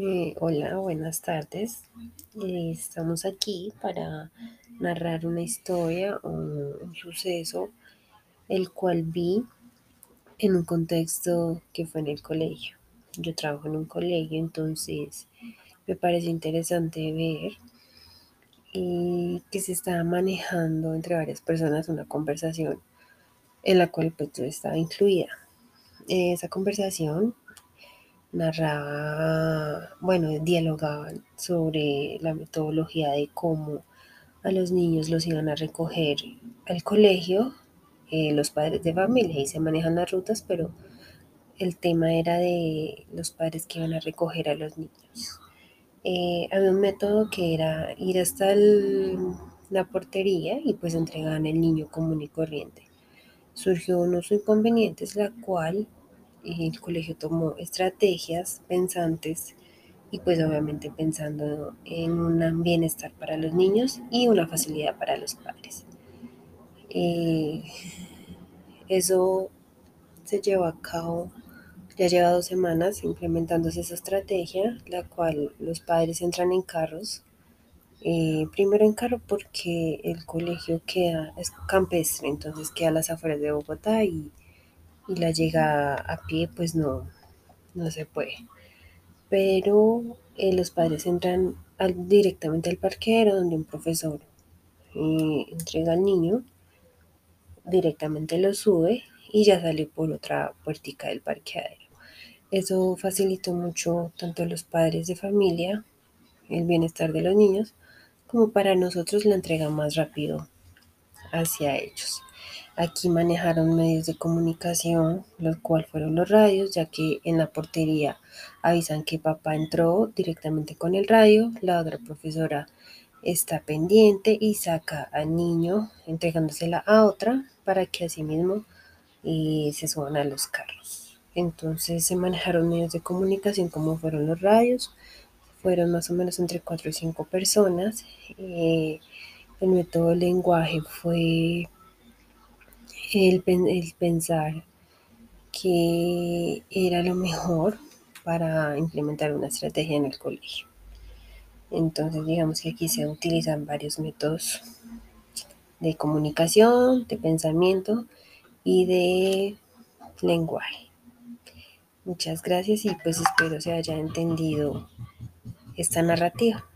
Eh, hola, buenas tardes. Eh, estamos aquí para narrar una historia o un suceso el cual vi en un contexto que fue en el colegio. Yo trabajo en un colegio, entonces me parece interesante ver eh, que se estaba manejando entre varias personas una conversación en la cual pues yo estaba incluida. esa conversación narraba, bueno, dialogaban sobre la metodología de cómo a los niños los iban a recoger al colegio, eh, los padres de familia, y se manejan las rutas, pero el tema era de los padres que iban a recoger a los niños. Eh, había un método que era ir hasta la portería y pues entregaban el niño común y corriente. Surgió unos inconvenientes, la cual el colegio tomó estrategias pensantes y pues obviamente pensando en un bienestar para los niños y una facilidad para los padres. Eh, eso se llevó a cabo, ya lleva dos semanas implementándose esa estrategia, la cual los padres entran en carros. Eh, primero en carro porque el colegio queda, es campestre, entonces queda a las afueras de Bogotá y y la llega a pie, pues no, no se puede. Pero eh, los padres entran directamente al parqueadero donde un profesor eh, entrega al niño, directamente lo sube y ya sale por otra puertica del parqueadero. Eso facilitó mucho tanto a los padres de familia, el bienestar de los niños, como para nosotros la entrega más rápido hacia ellos. Aquí manejaron medios de comunicación, los cuales fueron los radios, ya que en la portería avisan que papá entró directamente con el radio, la otra profesora está pendiente y saca al niño entregándosela a otra para que asimismo eh, se suban a los carros. Entonces se manejaron medios de comunicación como fueron los radios, fueron más o menos entre 4 y 5 personas. Eh, el método de lenguaje fue el, pensar que era lo mejor para implementar una estrategia en el colegio. Entonces, digamos que aquí se utilizan varios métodos de comunicación, de pensamiento y de lenguaje. Muchas gracias y pues espero se haya entendido esta narrativa.